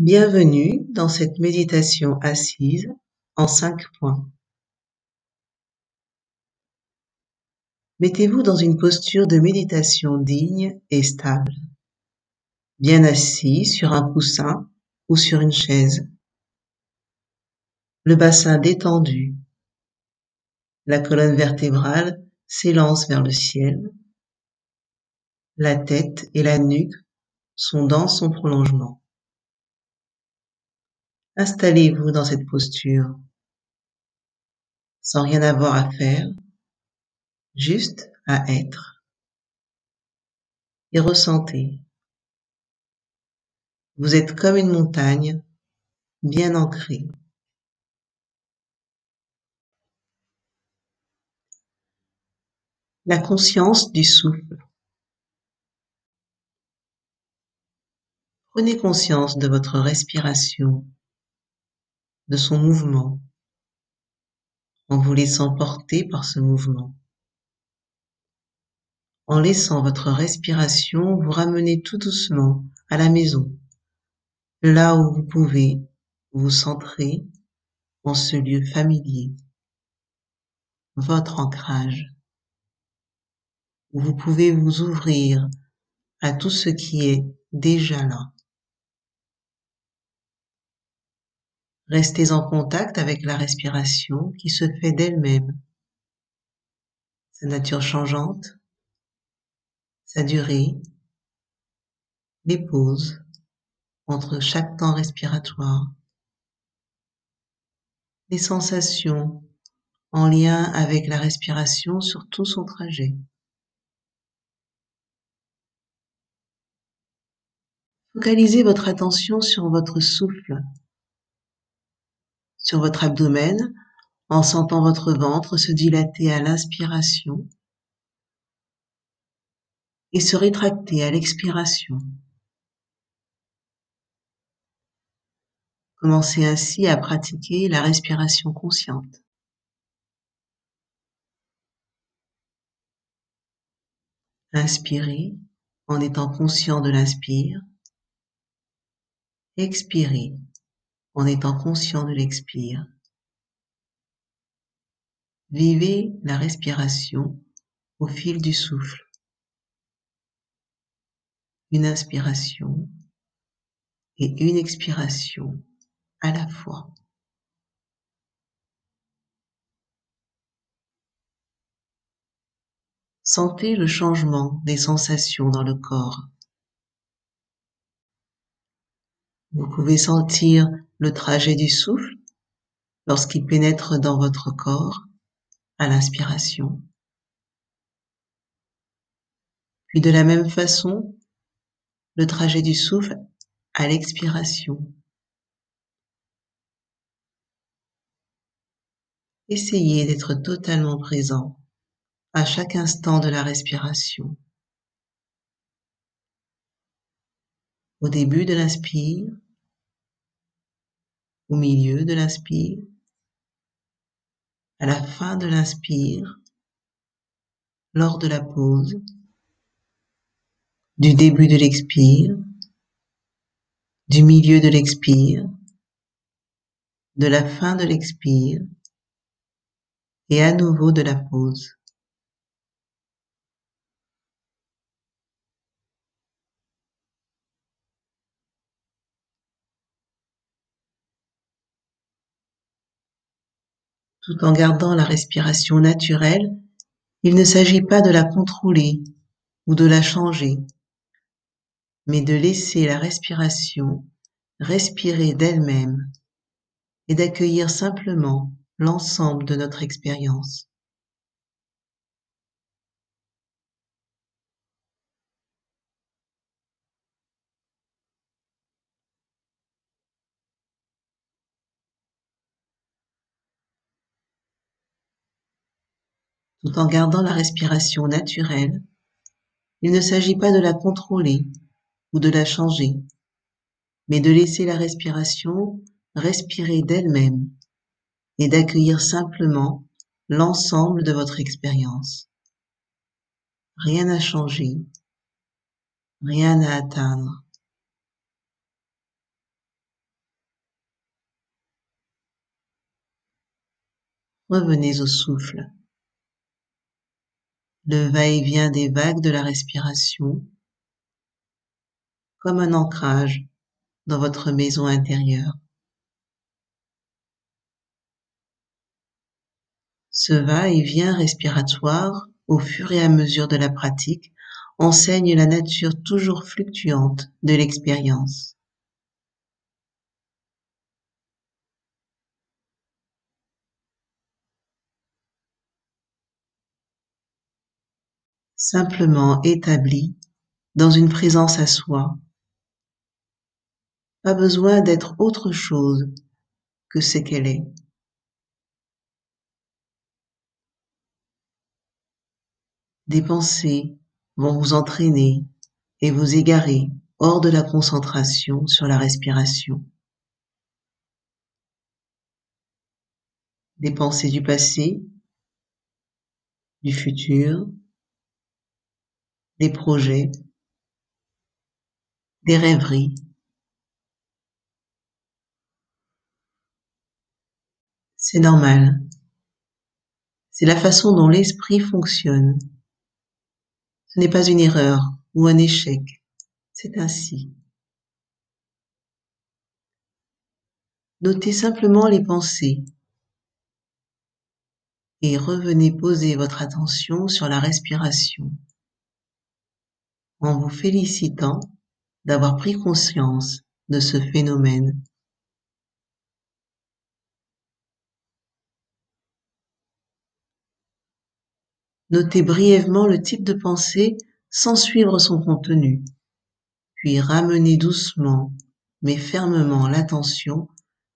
Bienvenue dans cette méditation assise en cinq points. Mettez-vous dans une posture de méditation digne et stable, bien assis sur un coussin ou sur une chaise. Le bassin détendu, la colonne vertébrale s'élance vers le ciel, la tête et la nuque sont dans son prolongement. Installez-vous dans cette posture, sans rien avoir à faire, juste à être. Et ressentez. Vous êtes comme une montagne, bien ancrée. La conscience du souffle. Prenez conscience de votre respiration de son mouvement, en vous laissant porter par ce mouvement. En laissant votre respiration vous ramener tout doucement à la maison, là où vous pouvez vous centrer en ce lieu familier, votre ancrage, où vous pouvez vous ouvrir à tout ce qui est déjà là. Restez en contact avec la respiration qui se fait d'elle-même, sa nature changeante, sa durée, les pauses entre chaque temps respiratoire, les sensations en lien avec la respiration sur tout son trajet. Focalisez votre attention sur votre souffle sur votre abdomen en sentant votre ventre se dilater à l'inspiration et se rétracter à l'expiration. Commencez ainsi à pratiquer la respiration consciente. Inspirez en étant conscient de l'inspire. Expirez en étant conscient de l'expire. Vivez la respiration au fil du souffle. Une inspiration et une expiration à la fois. Sentez le changement des sensations dans le corps. Vous pouvez sentir le trajet du souffle lorsqu'il pénètre dans votre corps à l'inspiration. Puis de la même façon, le trajet du souffle à l'expiration. Essayez d'être totalement présent à chaque instant de la respiration. Au début de l'inspire, au milieu de l'inspire, à la fin de l'inspire, lors de la pause, du début de l'expire, du milieu de l'expire, de la fin de l'expire et à nouveau de la pause. Tout en gardant la respiration naturelle, il ne s'agit pas de la contrôler ou de la changer, mais de laisser la respiration respirer d'elle-même et d'accueillir simplement l'ensemble de notre expérience. tout en gardant la respiration naturelle, il ne s'agit pas de la contrôler ou de la changer, mais de laisser la respiration respirer d'elle-même et d'accueillir simplement l'ensemble de votre expérience. Rien à changer, rien à atteindre. Revenez au souffle. Le va-et-vient des vagues de la respiration comme un ancrage dans votre maison intérieure. Ce va-et-vient respiratoire, au fur et à mesure de la pratique, enseigne la nature toujours fluctuante de l'expérience. Simplement établi dans une présence à soi, pas besoin d'être autre chose que ce qu'elle est. Des pensées vont vous entraîner et vous égarer hors de la concentration sur la respiration. Des pensées du passé, du futur, des projets, des rêveries, C'est normal. C'est la façon dont l'esprit fonctionne. Ce n'est pas une erreur ou un échec. C'est ainsi. Notez simplement les pensées et revenez poser votre attention sur la respiration en vous félicitant d'avoir pris conscience de ce phénomène. Notez brièvement le type de pensée sans suivre son contenu, puis ramenez doucement mais fermement l'attention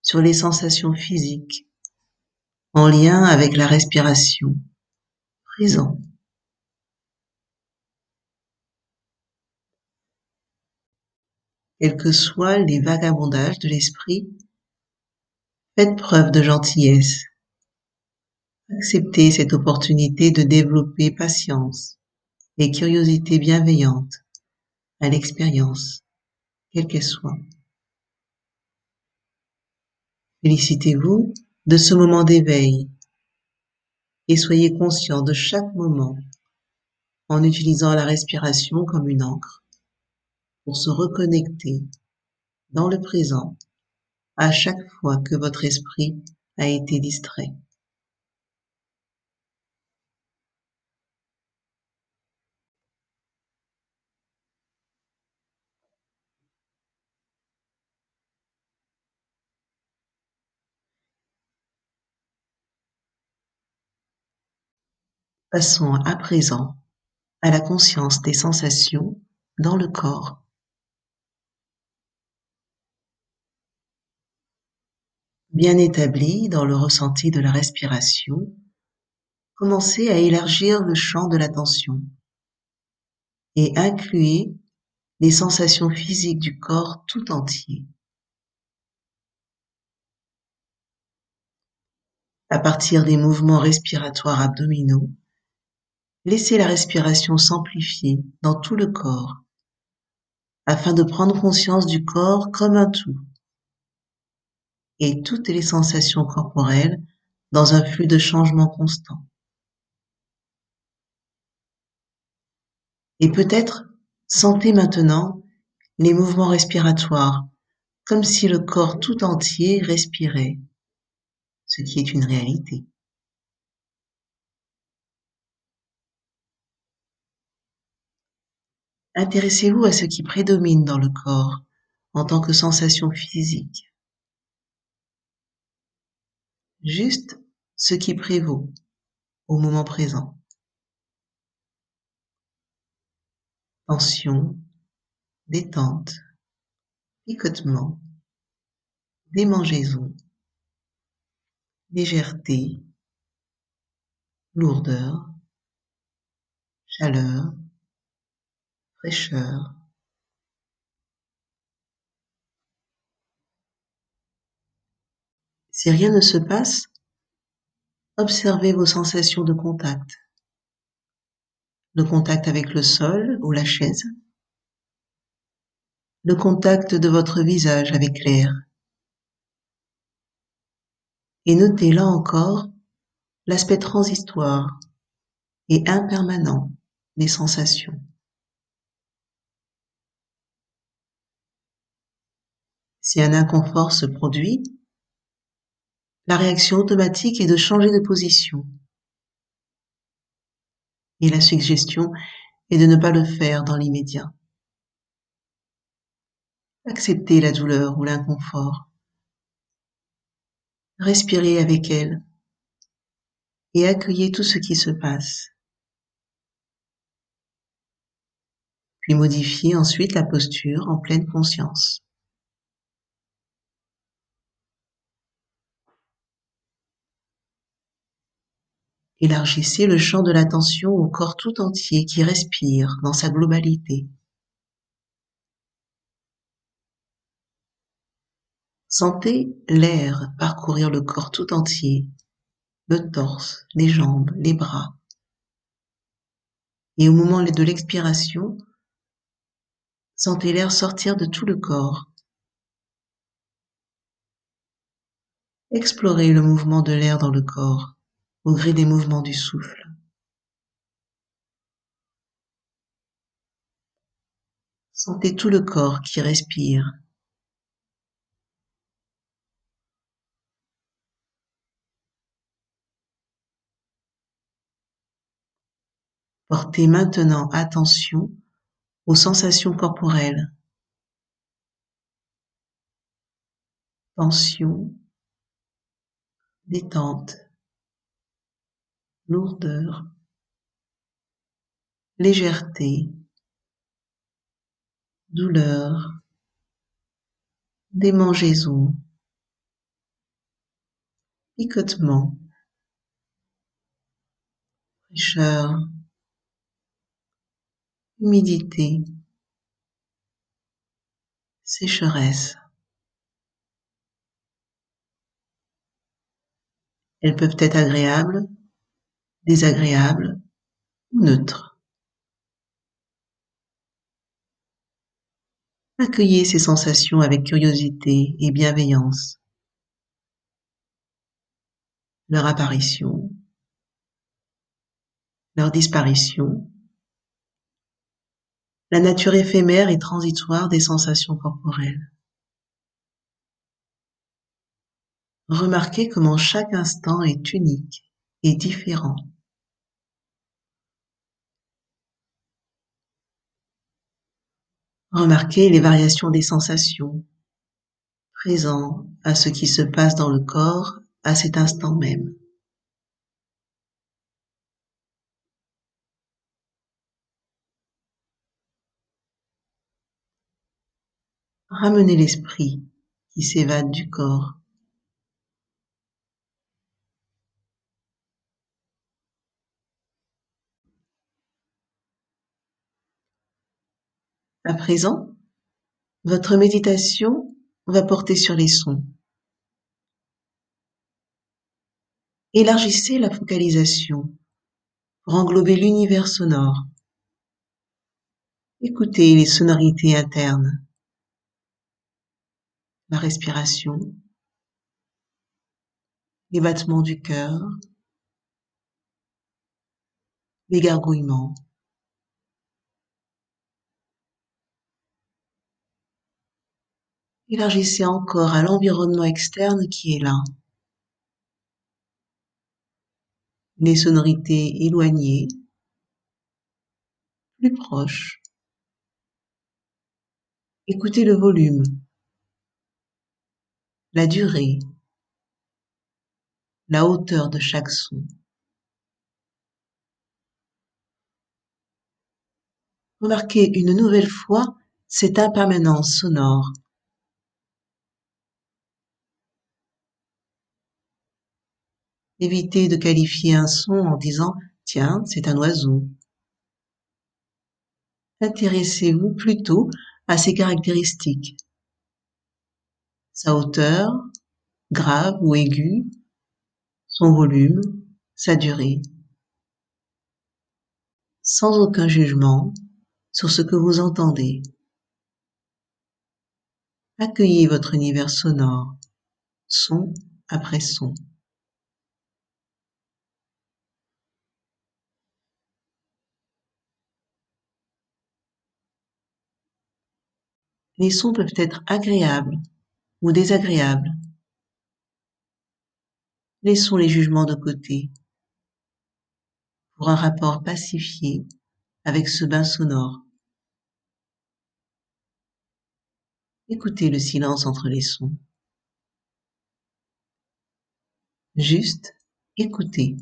sur les sensations physiques en lien avec la respiration présent. Quels que soient les vagabondages de l'esprit, faites preuve de gentillesse Acceptez cette opportunité de développer patience et curiosité bienveillante à l'expérience, quelle qu'elle soit. Félicitez-vous de ce moment d'éveil et soyez conscient de chaque moment en utilisant la respiration comme une encre pour se reconnecter dans le présent à chaque fois que votre esprit a été distrait. Passons à présent à la conscience des sensations dans le corps. Bien établi dans le ressenti de la respiration, commencez à élargir le champ de l'attention et incluez les sensations physiques du corps tout entier. À partir des mouvements respiratoires abdominaux, Laissez la respiration s'amplifier dans tout le corps afin de prendre conscience du corps comme un tout et toutes les sensations corporelles dans un flux de changement constant. Et peut-être sentez maintenant les mouvements respiratoires comme si le corps tout entier respirait, ce qui est une réalité. Intéressez-vous à ce qui prédomine dans le corps en tant que sensation physique. Juste ce qui prévaut au moment présent. Tension, détente, picotement, démangeaison, légèreté, lourdeur, chaleur, fraîcheur Si rien ne se passe, observez vos sensations de contact. Le contact avec le sol ou la chaise. Le contact de votre visage avec l'air. Et notez là encore l'aspect transitoire et impermanent des sensations. Si un inconfort se produit, la réaction automatique est de changer de position. Et la suggestion est de ne pas le faire dans l'immédiat. Acceptez la douleur ou l'inconfort. Respirez avec elle et accueillez tout ce qui se passe. Puis modifiez ensuite la posture en pleine conscience. Élargissez le champ de l'attention au corps tout entier qui respire dans sa globalité. Sentez l'air parcourir le corps tout entier, le torse, les jambes, les bras. Et au moment de l'expiration, sentez l'air sortir de tout le corps. Explorez le mouvement de l'air dans le corps au gré des mouvements du souffle. Sentez tout le corps qui respire. Portez maintenant attention aux sensations corporelles. Tension, détente, lourdeur, légèreté, douleur, démangeaison, picotement, fraîcheur, humidité, sécheresse. Elles peuvent être agréables désagréable ou neutre. Accueillez ces sensations avec curiosité et bienveillance. Leur apparition, leur disparition, la nature éphémère et transitoire des sensations corporelles. Remarquez comment chaque instant est unique et différent. Remarquez les variations des sensations, présents à ce qui se passe dans le corps à cet instant même. Ramenez l'esprit qui s'évade du corps. À présent, votre méditation va porter sur les sons. Élargissez la focalisation pour englober l'univers sonore. Écoutez les sonorités internes, la respiration, les battements du cœur, les gargouillements. Élargissez encore à l'environnement externe qui est là. Les sonorités éloignées, plus proches. Écoutez le volume, la durée, la hauteur de chaque son. Remarquez une nouvelle fois cette impermanence sonore Évitez de qualifier un son en disant Tiens, c'est un oiseau. Intéressez-vous plutôt à ses caractéristiques. Sa hauteur, grave ou aiguë, son volume, sa durée. Sans aucun jugement sur ce que vous entendez. Accueillez votre univers sonore, son après son. Les sons peuvent être agréables ou désagréables. Laissons les jugements de côté pour un rapport pacifié avec ce bain sonore. Écoutez le silence entre les sons. Juste écoutez.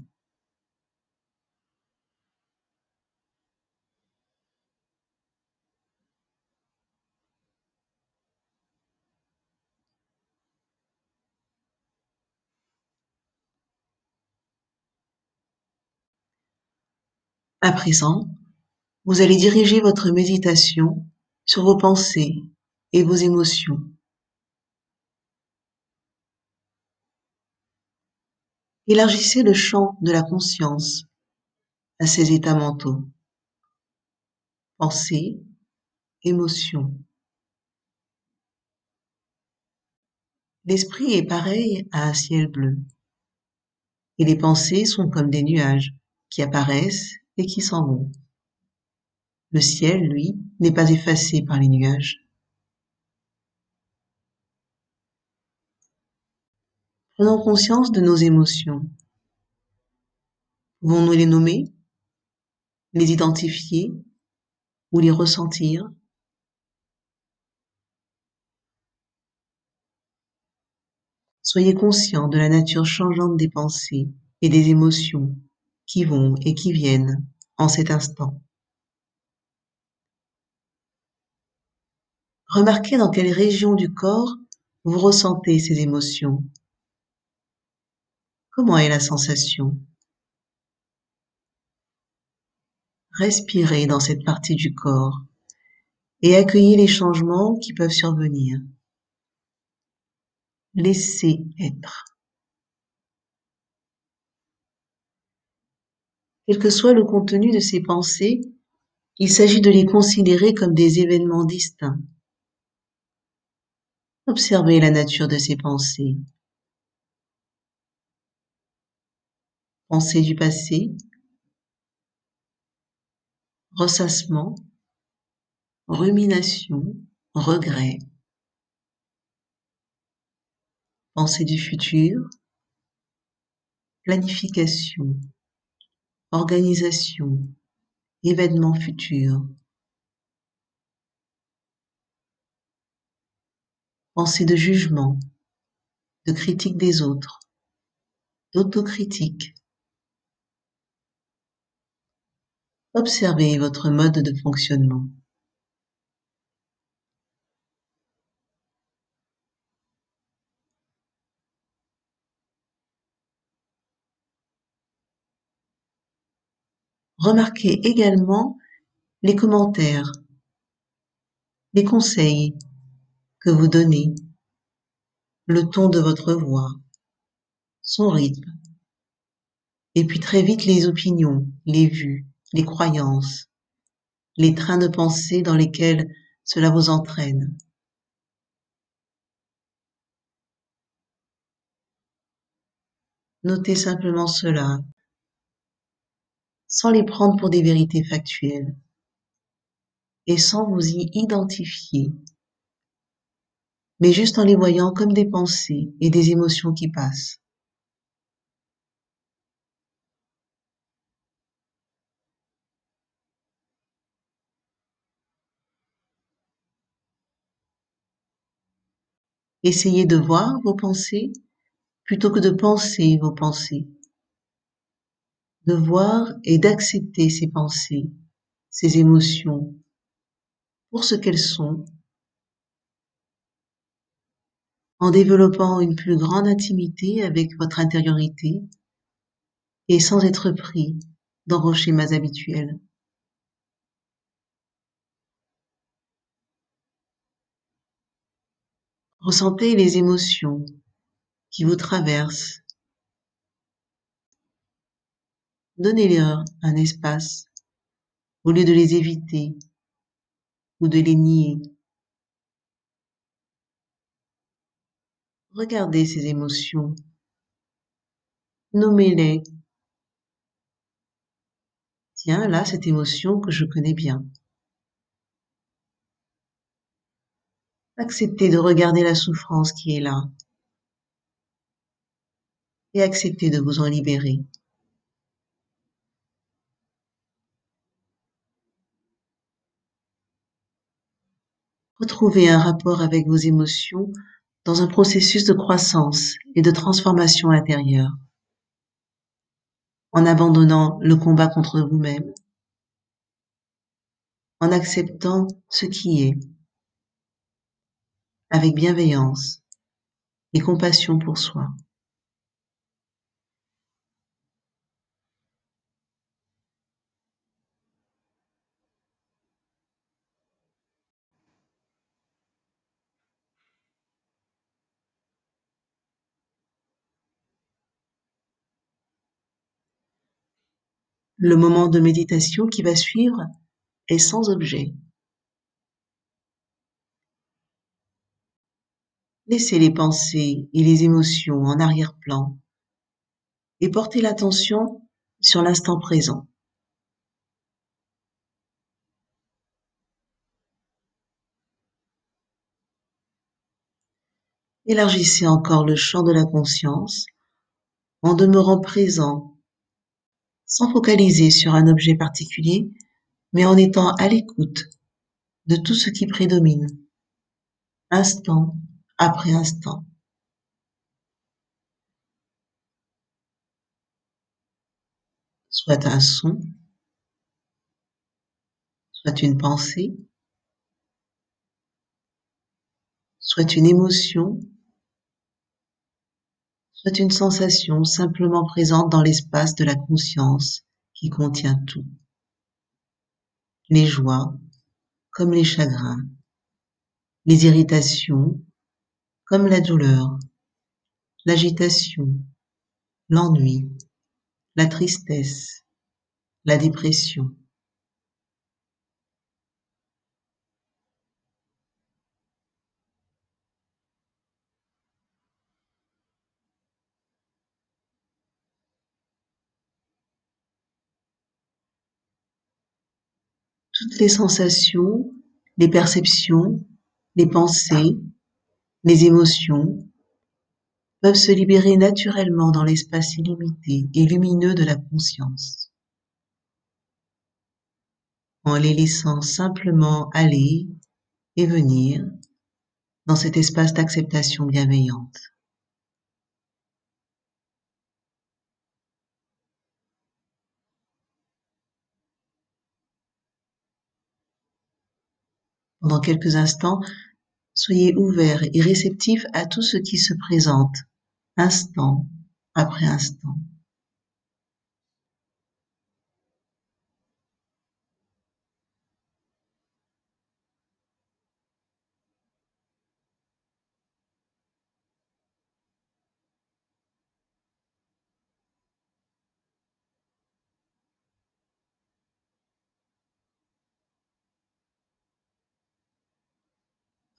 À présent, vous allez diriger votre méditation sur vos pensées et vos émotions. Élargissez le champ de la conscience à ces états mentaux. Pensées, émotions. L'esprit est pareil à un ciel bleu. Et les pensées sont comme des nuages qui apparaissent qui s'en vont. Le ciel, lui, n'est pas effacé par les nuages. Prenons conscience de nos émotions. Pouvons-nous les nommer, les identifier ou les ressentir? Soyez conscient de la nature changeante des pensées et des émotions qui vont et qui viennent en cet instant. Remarquez dans quelle région du corps vous ressentez ces émotions. Comment est la sensation? Respirez dans cette partie du corps et accueillez les changements qui peuvent survenir. Laissez être. Quel que soit le contenu de ces pensées, il s'agit de les considérer comme des événements distincts. Observez la nature de ces pensées. Pensées du passé, ressassement, rumination, regret. Pensée du futur, planification, organisation, événements futurs. Pensée de jugement, de critique des autres, d'autocritique. Observez votre mode de fonctionnement. Remarquez également les commentaires, les conseils que vous donnez, le ton de votre voix, son rythme, et puis très vite les opinions, les vues, les croyances, les trains de pensée dans lesquels cela vous entraîne. Notez simplement cela sans les prendre pour des vérités factuelles et sans vous y identifier, mais juste en les voyant comme des pensées et des émotions qui passent. Essayez de voir vos pensées plutôt que de penser vos pensées de voir et d'accepter ces pensées, ces émotions pour ce qu'elles sont, en développant une plus grande intimité avec votre intériorité et sans être pris dans vos schémas habituels. Ressentez les émotions qui vous traversent Donnez-leur un espace au lieu de les éviter ou de les nier. Regardez ces émotions. Nommez-les. Tiens, là, cette émotion que je connais bien. Acceptez de regarder la souffrance qui est là et acceptez de vous en libérer. Retrouvez un rapport avec vos émotions dans un processus de croissance et de transformation intérieure, en abandonnant le combat contre vous-même, en acceptant ce qui est, avec bienveillance et compassion pour soi. Le moment de méditation qui va suivre est sans objet. Laissez les pensées et les émotions en arrière-plan et portez l'attention sur l'instant présent. Élargissez encore le champ de la conscience en demeurant présent sans focaliser sur un objet particulier, mais en étant à l'écoute de tout ce qui prédomine, instant après instant. Soit un son, soit une pensée, soit une émotion, soit une sensation simplement présente dans l'espace de la conscience qui contient tout. Les joies comme les chagrins, les irritations comme la douleur, l'agitation, l'ennui, la tristesse, la dépression. Toutes les sensations, les perceptions, les pensées, les émotions peuvent se libérer naturellement dans l'espace illimité et lumineux de la conscience, en les laissant simplement aller et venir dans cet espace d'acceptation bienveillante. Pendant quelques instants, soyez ouverts et réceptifs à tout ce qui se présente, instant après instant.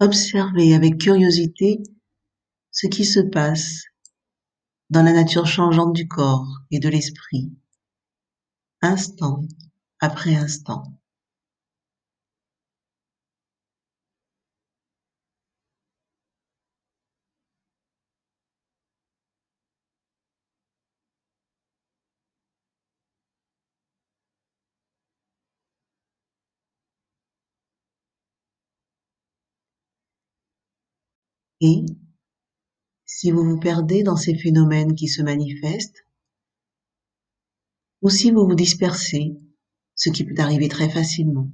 Observez avec curiosité ce qui se passe dans la nature changeante du corps et de l'esprit, instant après instant. Et, si vous vous perdez dans ces phénomènes qui se manifestent, ou si vous vous dispersez, ce qui peut arriver très facilement,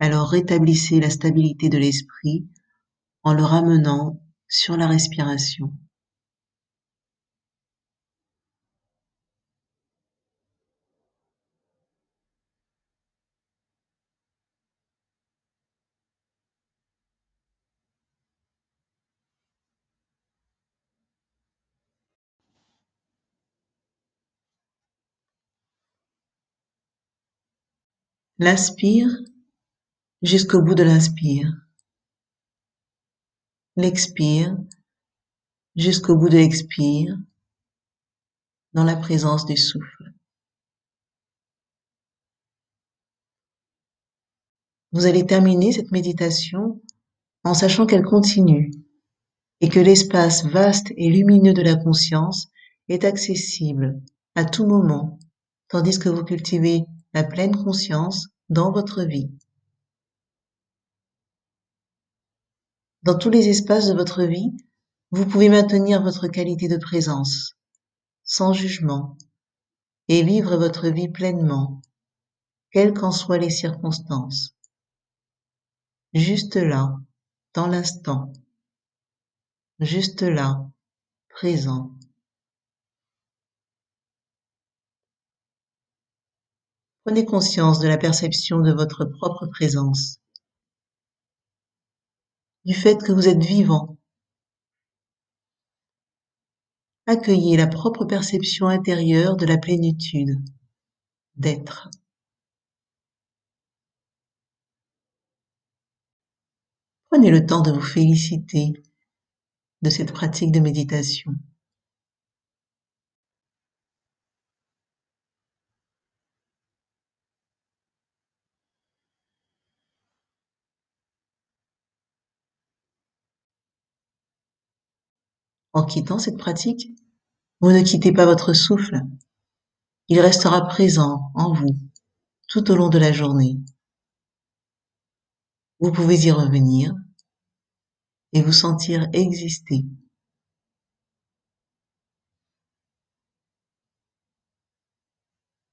alors rétablissez la stabilité de l'esprit en le ramenant sur la respiration. L'inspire jusqu'au bout de l'inspire. L'expire jusqu'au bout de l'expire dans la présence du souffle. Vous allez terminer cette méditation en sachant qu'elle continue et que l'espace vaste et lumineux de la conscience est accessible à tout moment, tandis que vous cultivez la pleine conscience dans votre vie. Dans tous les espaces de votre vie, vous pouvez maintenir votre qualité de présence, sans jugement, et vivre votre vie pleinement, quelles qu'en soient les circonstances. Juste là, dans l'instant, juste là, présent. Prenez conscience de la perception de votre propre présence, du fait que vous êtes vivant. Accueillez la propre perception intérieure de la plénitude, d'être. Prenez le temps de vous féliciter de cette pratique de méditation. En quittant cette pratique, vous ne quittez pas votre souffle. Il restera présent en vous tout au long de la journée. Vous pouvez y revenir et vous sentir exister